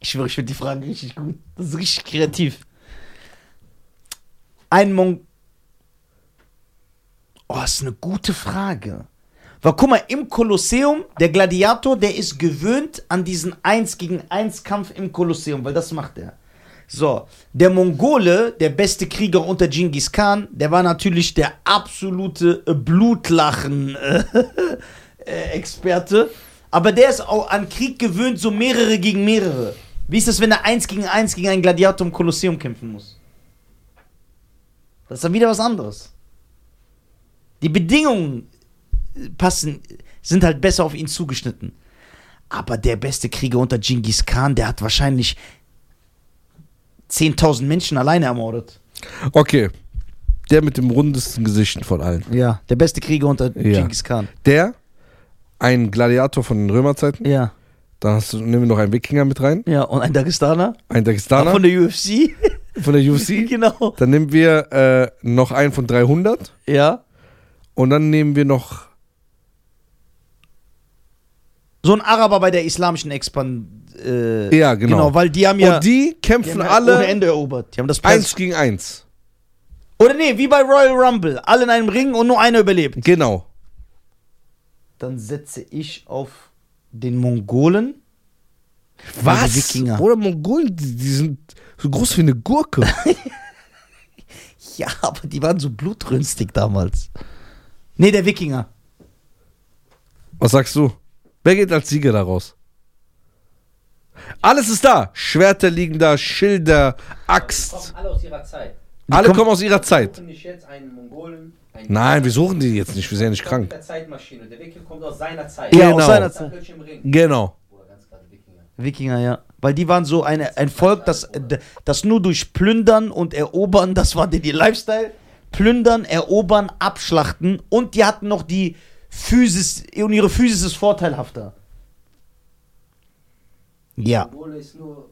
ich schwöre, ich finde die Frage richtig gut. Das ist richtig kreativ. Ein Mong... Oh, das ist eine gute Frage. Weil guck mal, im Kolosseum, der Gladiator, der ist gewöhnt an diesen 1 gegen 1 Kampf im Kolosseum, weil das macht er. So, der Mongole, der beste Krieger unter Genghis Khan, der war natürlich der absolute äh, Blutlachen-Experte. Aber der ist auch an Krieg gewöhnt, so mehrere gegen mehrere. Wie ist das, wenn er 1 gegen 1 gegen einen Gladiator im Kolosseum kämpfen muss? Das ist dann wieder was anderes. Die Bedingungen äh, passen, sind halt besser auf ihn zugeschnitten. Aber der beste Krieger unter Genghis Khan, der hat wahrscheinlich 10.000 Menschen alleine ermordet. Okay. Der mit dem rundesten Gesicht von allen. Ja, der beste Krieger unter Ja. Genghis Khan. Der, ein Gladiator von den Römerzeiten. Ja. Dann hast du, nehmen wir noch einen Wikinger mit rein. Ja, und ein Dagestaner. Einen Dagestaner Von der UFC. von der UFC. genau. Dann nehmen wir äh, noch einen von 300. Ja. Und dann nehmen wir noch. So ein Araber bei der islamischen Expand. Äh, Ja, genau. Genau, weil die haben ja, und die die kämpfen ja alle ohne Ende erobert. Die haben das eins Pers gegen eins. Oder nee, wie bei Royal Rumble. Alle in einem Ring und nur einer überlebt. Genau. Dann setze ich auf den Mongolen. Was? Die Wikinger. Oder Mongolen, die, die sind so groß wie eine Gurke. Ja, aber die waren so blutrünstig damals. Nee, der Wikinger. Was sagst du? Wer geht als Sieger daraus? Alles ist da. Schwerter liegen da, Schilder, Die Axt. kommen alle aus ihrer Zeit. Alle kommen- kommen aus ihrer Zeit. Suchen nicht jetzt einen Mongolen. Einen Nein, wir suchen die jetzt nicht. Wir sind ja nicht krank. der Zeitmaschine. Der Wikinger kommt aus seiner Zeit. Ja, Genau. aus seiner Zeit. Genau. Die Wikinger. Wikinger, ja. Weil die waren so eine, ein Volk, das, das nur durch Plündern und Erobern, das war denen ihr Lifestyle. Plündern, erobern, abschlachten und die hatten noch die Physis, und ihre Physis ist vorteilhafter. Ja. Mongole ist nur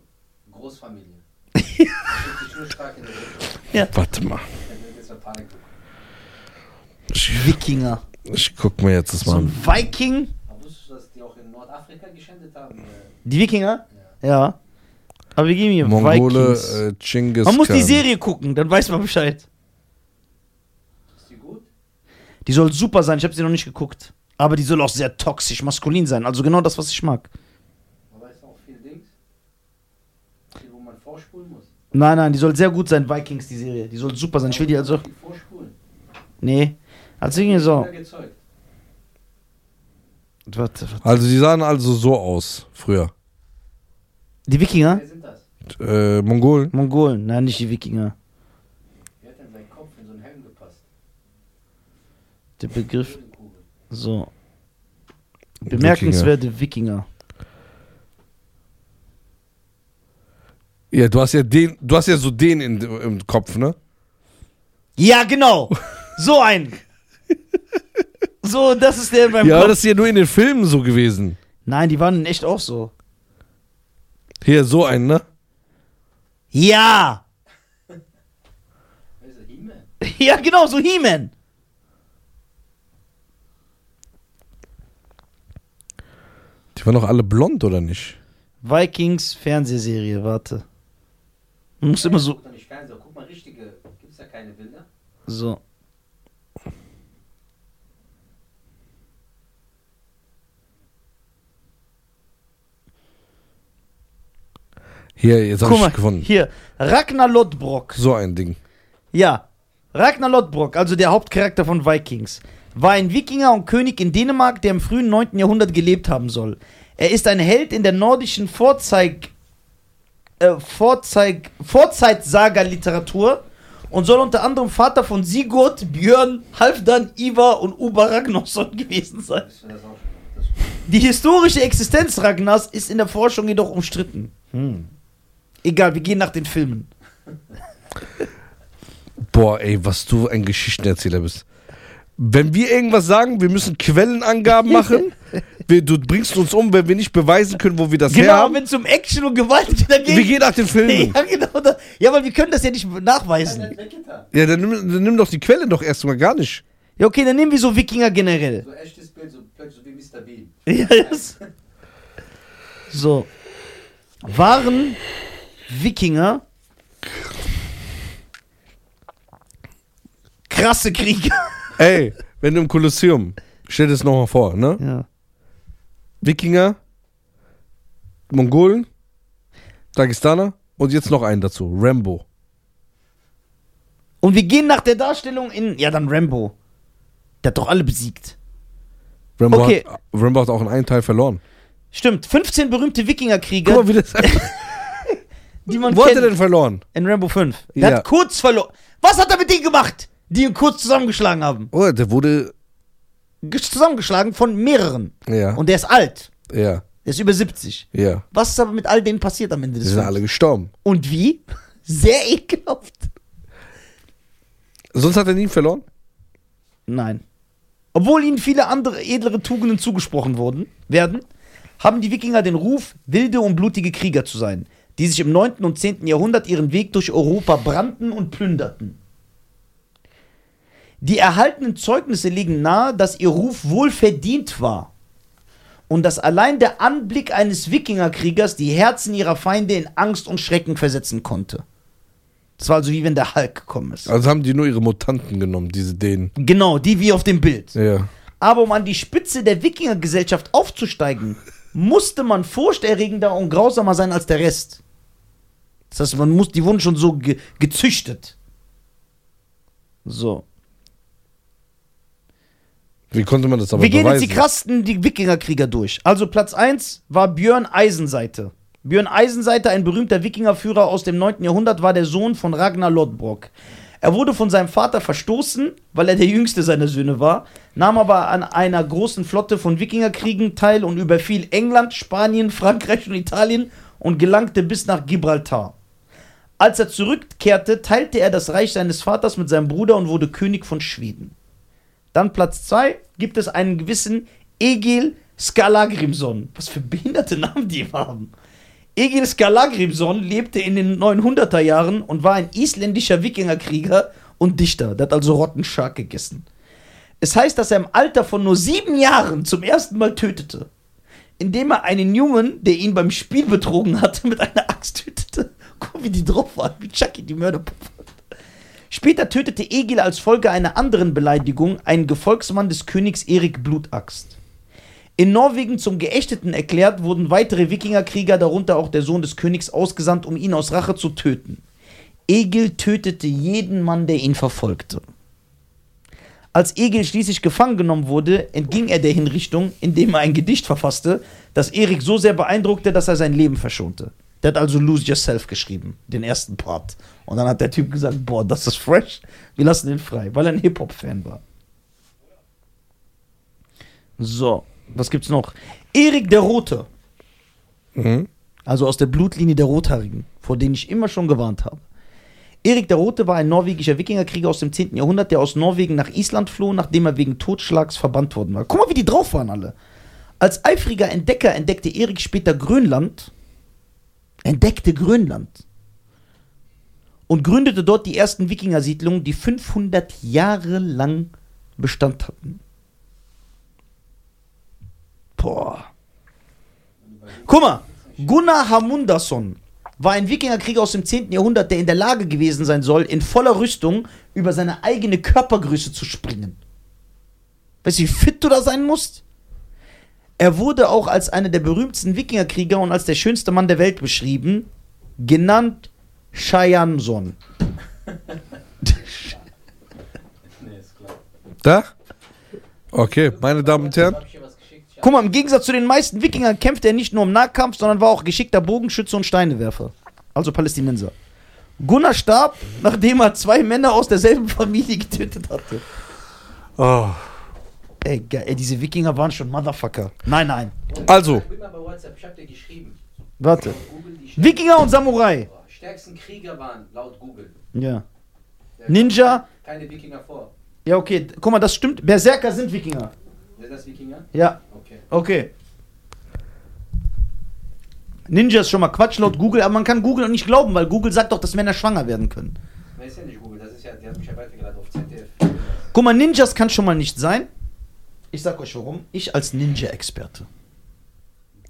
Großfamilie. Welt. Warte mal. Ich, Wikinger. ich guck mir jetzt das So mal ein an. Viking. Aber wusstest du, dass die auch in Nordafrika geschändet haben? Die Wikinger? Ja. Aber wir geben hier Mongole, Vikings. äh, Genghis Man muss die. Serie gucken, dann weiß man Bescheid. Die soll super sein, ich habe sie noch nicht geguckt. Aber die soll auch sehr toxisch, maskulin sein. Also genau das, was ich mag. Aber ist auch viel Dings. Wo man vorspulen muss. Nein, nein, die soll sehr gut sein, Vikings, die Serie. Die soll super sein. Ich will die also. Die vorspulen. Nee. Also irgendwie so. Also die sahen also so aus früher. Die Wikinger? Wer sind das? Äh, Mongolen. Mongolen. Nein, nicht die Wikinger. Wer hat denn seinen Kopf in so einen Helm gepasst? Der Begriff. So. Bemerkenswerte Wikinger. Ja, du hast ja den, du hast ja so den in, im Kopf, ne? Ja, genau. So ein. So, das ist der in meinem Ja, aber Kopf. das ist ja nur in den Filmen so gewesen. Nein, die waren in echt auch so. Hier, so ein, ne? Ja. He-Man? Ja, genau, so He-Man. Die waren doch alle blond, oder nicht? Vikings Fernsehserie, warte. Man muss immer so. Guck doch nicht Fernseher, guck mal richtige. Gibt's da keine Bilder? So. Hier, jetzt habe ich mal, gefunden. hier. Ragnar Lodbrok. So ein Ding. Ja. Ragnar Lodbrok, also der Hauptcharakter von Vikings, war ein Wikinger und König in Dänemark, der im frühen 9. Jahrhundert gelebt haben soll. Er ist ein Held in der nordischen Vorzeig, äh, Vorzeig, Vorzeitsaga-Literatur und soll unter anderem Vater von Sigurd, Björn, Halfdan, Ivar und Uber Ragnarsson gewesen sein. Die historische Existenz Ragnars ist in der Forschung jedoch umstritten. Hm. Egal, wir gehen nach den Filmen. Boah, ey, was du ein Geschichtenerzähler bist. Wenn wir irgendwas sagen, wir müssen Quellenangaben machen. wir, du bringst uns um, wenn wir nicht beweisen können, wo wir das her Genau, haben. wenn es um Action und Gewalt wieder geht. Wir gehen nach den Filmen. Ja, genau. Da, ja, aber wir können das ja nicht nachweisen. Ja, dann nimm, dann nimm doch die Quelle doch erstmal gar nicht. Ja, okay, dann nehmen wir so Wikinger generell. So echtes Bild, so plötzlich so wie Mr. Bean. Ja, das. So. Waren Wikinger krasse Krieger? Ey, wenn du im Kolosseum, stell dir das nochmal vor, ne? Ja. Wikinger, Mongolen, Dagestaner und jetzt noch einen dazu, Rambo. Und wir gehen nach der Darstellung in. Ja, dann Rambo. Der hat doch alle besiegt. Rambo, Okay. hat, Rambo hat auch in einem Teil verloren. Stimmt, 15 berühmte Wikingerkrieger, Guck mal, wie das die man Wo hat er kennt denn verloren? in Rambo 5. Der Ja. hat kurz verloren. Was hat er mit denen gemacht, die ihn kurz zusammengeschlagen haben? Oh, der wurde. Ge- Zusammengeschlagen von mehreren. Ja, Und der ist alt. ja, Der ist über 70. ja. Was ist aber mit all denen passiert am Ende Die des sind Films? alle gestorben. Und wie? Sehr ekelhaft. Sonst hat er nie verloren? Nein. Obwohl ihnen viele andere edlere Tugenden zugesprochen wurden, werden, haben die Wikinger den Ruf, wilde und blutige Krieger zu sein, die sich im 9. und 10. Jahrhundert ihren Weg durch Europa brannten und plünderten. Die erhaltenen Zeugnisse legen nahe, dass ihr Ruf wohl verdient war und dass allein der Anblick eines Wikingerkriegers die Herzen ihrer Feinde in Angst und Schrecken versetzen konnte. Das war also wie wenn der Hulk gekommen ist. Also haben die nur ihre Mutanten genommen, diese Dänen. Genau, die wie auf dem Bild. Ja. Aber um an die Spitze der Wikingergesellschaft aufzusteigen, musste man furchterregender und grausamer sein als der Rest. Das heißt, man muss, die wurden schon so ge gezüchtet. So. Wie konnte man das aber Wir gehen beweisen? jetzt die krassesten die Wikingerkrieger durch. Also Platz 1 war Björn Eisenseite. Björn Eisenseite, ein berühmter Wikingerführer aus dem 9. Jahrhundert, war der Sohn von Ragnar Lodbrok. Er wurde von seinem Vater verstoßen, weil er der jüngste seiner Söhne war, nahm aber an einer großen Flotte von Wikingerkriegen teil und überfiel England, Spanien, Frankreich und Italien und gelangte bis nach Gibraltar. Als er zurückkehrte, teilte er das Reich seines Vaters mit seinem Bruder und wurde König von Schweden. Dann Platz 2 gibt es einen gewissen Egil Skalagrimson. Was für behinderte Namen die haben. Egil Skalagrimson lebte in den 900er Jahren und war ein isländischer Wikingerkrieger und Dichter. Der hat also Rottenschark gegessen. Es heißt, dass er im Alter von nur sieben Jahren zum ersten Mal tötete. Indem er einen Jungen, der ihn beim Spiel betrogen hatte, mit einer Axt tötete. Guck, wie die drauf waren, wie Chucky die Mörderpuppe. Später tötete Egil als Folge einer anderen Beleidigung einen Gefolgsmann des Königs Erik Blutaxt. In Norwegen zum Geächteten erklärt, wurden weitere Wikingerkrieger, darunter auch der Sohn des Königs, ausgesandt, um ihn aus Rache zu töten. Egil tötete jeden Mann, der ihn verfolgte. Als Egil schließlich gefangen genommen wurde, entging er der Hinrichtung, indem er ein Gedicht verfasste, das Erik so sehr beeindruckte, dass er sein Leben verschonte. Der hat also Lose Yourself geschrieben, den ersten Part. Und dann hat der Typ gesagt, boah, das ist fresh, wir lassen den frei, weil er ein Hip-Hop-Fan war. So, was gibt's noch? Erik der Rote, Mhm. also aus der Blutlinie der Rothaarigen, vor denen ich immer schon gewarnt habe. Erik der Rote war ein norwegischer Wikingerkrieger aus dem 10. Jahrhundert, der aus Norwegen nach Island floh, nachdem er wegen Totschlags verbannt worden war. Guck mal, wie die drauf waren alle. Als eifriger Entdecker entdeckte Erik später Grönland, entdeckte Grönland und gründete dort die ersten Wikingersiedlungen, die 500 Jahre lang Bestand hatten. Boah. Guck mal, Gunnar Hamundason war ein Wikingerkrieger aus dem 10. Jahrhundert, der in der Lage gewesen sein soll, in voller Rüstung über seine eigene Körpergröße zu springen. Weißt du, wie fit du da sein musst? Er wurde auch als einer der berühmtesten Wikingerkrieger und als der schönste Mann der Welt beschrieben, genannt Shayanson. Nee, ist klar. Da? Okay, meine Damen und Herren. Guck mal, im Gegensatz zu den meisten Wikingern kämpfte er nicht nur im Nahkampf, sondern war auch geschickter Bogenschütze und Steinewerfer. Also Palästinenser. Gunnar starb, nachdem er zwei Männer aus derselben Familie getötet hatte. Oh. Ey, geil, ey, diese Wikinger waren schon Motherfucker. Nein, nein. Also, Gib mal bei WhatsApp, ich hab dir geschrieben. Warte. Die Wikinger und Samurai. Stärksten Krieger waren, laut Google. Ja. Der- Ninja. Keine Wikinger vor. Ja, okay. Guck mal, das stimmt. Berserker sind Wikinger. Sind das Wikinger? Ja, Okay. okay. Ninja ist schon mal Quatsch laut Google, aber man kann Google nicht glauben, weil Google sagt doch, dass Männer schwanger werden können. Das ist ja nicht Google, das ist ja, der hat mich ja weitergeleitet auf ZDF. Guck mal, Ninjas kann schon mal nicht sein. Ich sag euch warum. Ich als Ninja-Experte.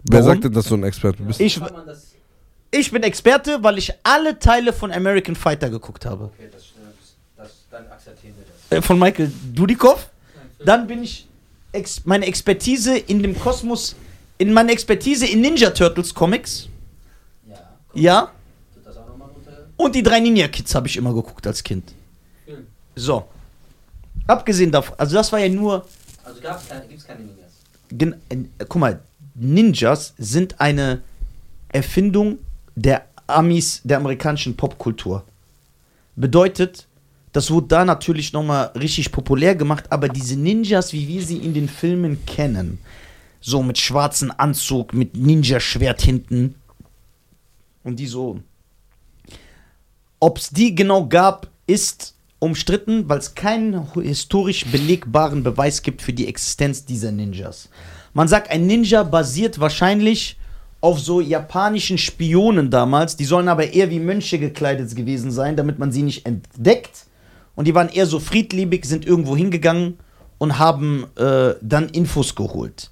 wer Warum? sagt denn, dass du ein Experte bist? Ich, ich bin Experte, weil ich alle Teile von American Fighter geguckt habe. okay, das, das, das, dann akzeptieren wir das. Äh, von Michael Dudikoff. Dann bin ich ex meine Expertise in dem Kosmos, in meine Expertise in Ninja Turtles Comics. Ja. Ja. Und die drei Ninja Kids habe ich immer geguckt als Kind. So. Abgesehen davon, also das war ja nur. Also keine, gibt's keine Ninjas. Gen äh, guck mal, Ninjas sind eine Erfindung der Amis, der amerikanischen Popkultur. Bedeutet, das wurde da natürlich nochmal richtig populär gemacht, aber diese Ninjas, wie wir sie in den Filmen kennen, so mit schwarzem Anzug, mit Ninja-Schwert hinten und die so. Ob es die genau gab, ist umstritten, weil es keinen historisch belegbaren Beweis gibt für die Existenz dieser Ninjas. Man sagt, ein Ninja basiert wahrscheinlich auf so japanischen Spionen damals. Die sollen aber eher wie Mönche gekleidet gewesen sein, damit man sie nicht entdeckt. Und die waren eher so friedliebig, sind irgendwo hingegangen und haben äh, dann Infos geholt.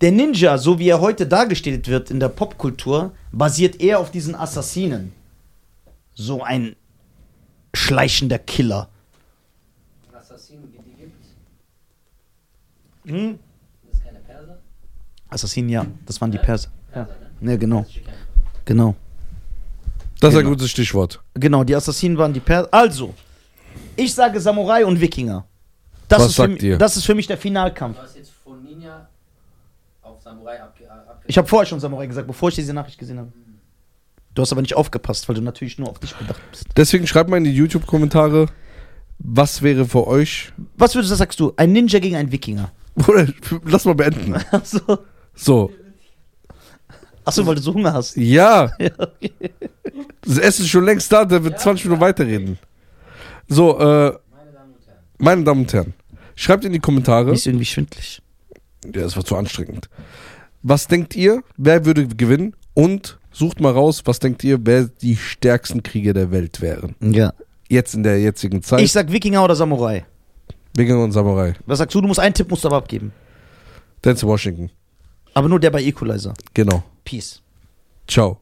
Der Ninja, so wie er heute dargestellt wird in der Popkultur, basiert eher auf diesen Assassinen. So ein schleichender Killer. Assassinen, die, die gibt's. Hm? Das ist keine Perser? Assassinen, ja. Das waren die Perser. Ja, ne? ja genau. Genau. Das ist ein Genau. gutes Stichwort. Genau, die Assassinen waren die Perser. Also, ich sage Samurai und Wikinger. Das Was ist für sagt mich, ihr? Das ist für mich der Finalkampf. Du hast jetzt von Ninja auf Samurai abge abge Ich habe vorher schon Samurai gesagt, bevor ich diese Nachricht gesehen habe. Du hast aber nicht aufgepasst, weil du natürlich nur auf dich bedacht bist. Deswegen schreibt mal in die YouTube-Kommentare, was wäre für euch. Was würdest du, sagst du? Ein Ninja gegen einen Wikinger. Oder lass mal beenden. Achso. So. Achso, weil du so Hunger hast. Ja, Ja, okay. das Essen ist schon längst da, der wird Ja, 20 Minuten weiterreden. So, äh, Meine Damen und Herren. meine Damen und Herren, schreibt in die Kommentare. Ist irgendwie schwindlig. Ja, das war zu anstrengend. Was denkt ihr, wer würde gewinnen? Und sucht mal raus, was denkt ihr, wer die stärksten Krieger der Welt wären? Ja. Jetzt in der jetzigen Zeit. Ich sag Wikinger oder Samurai. Wikinger und Samurai. Was sagst du? Du musst einen Tipp musst du aber abgeben. Denzel Washington. Aber nur der bei Equalizer. Genau. Peace. Ciao.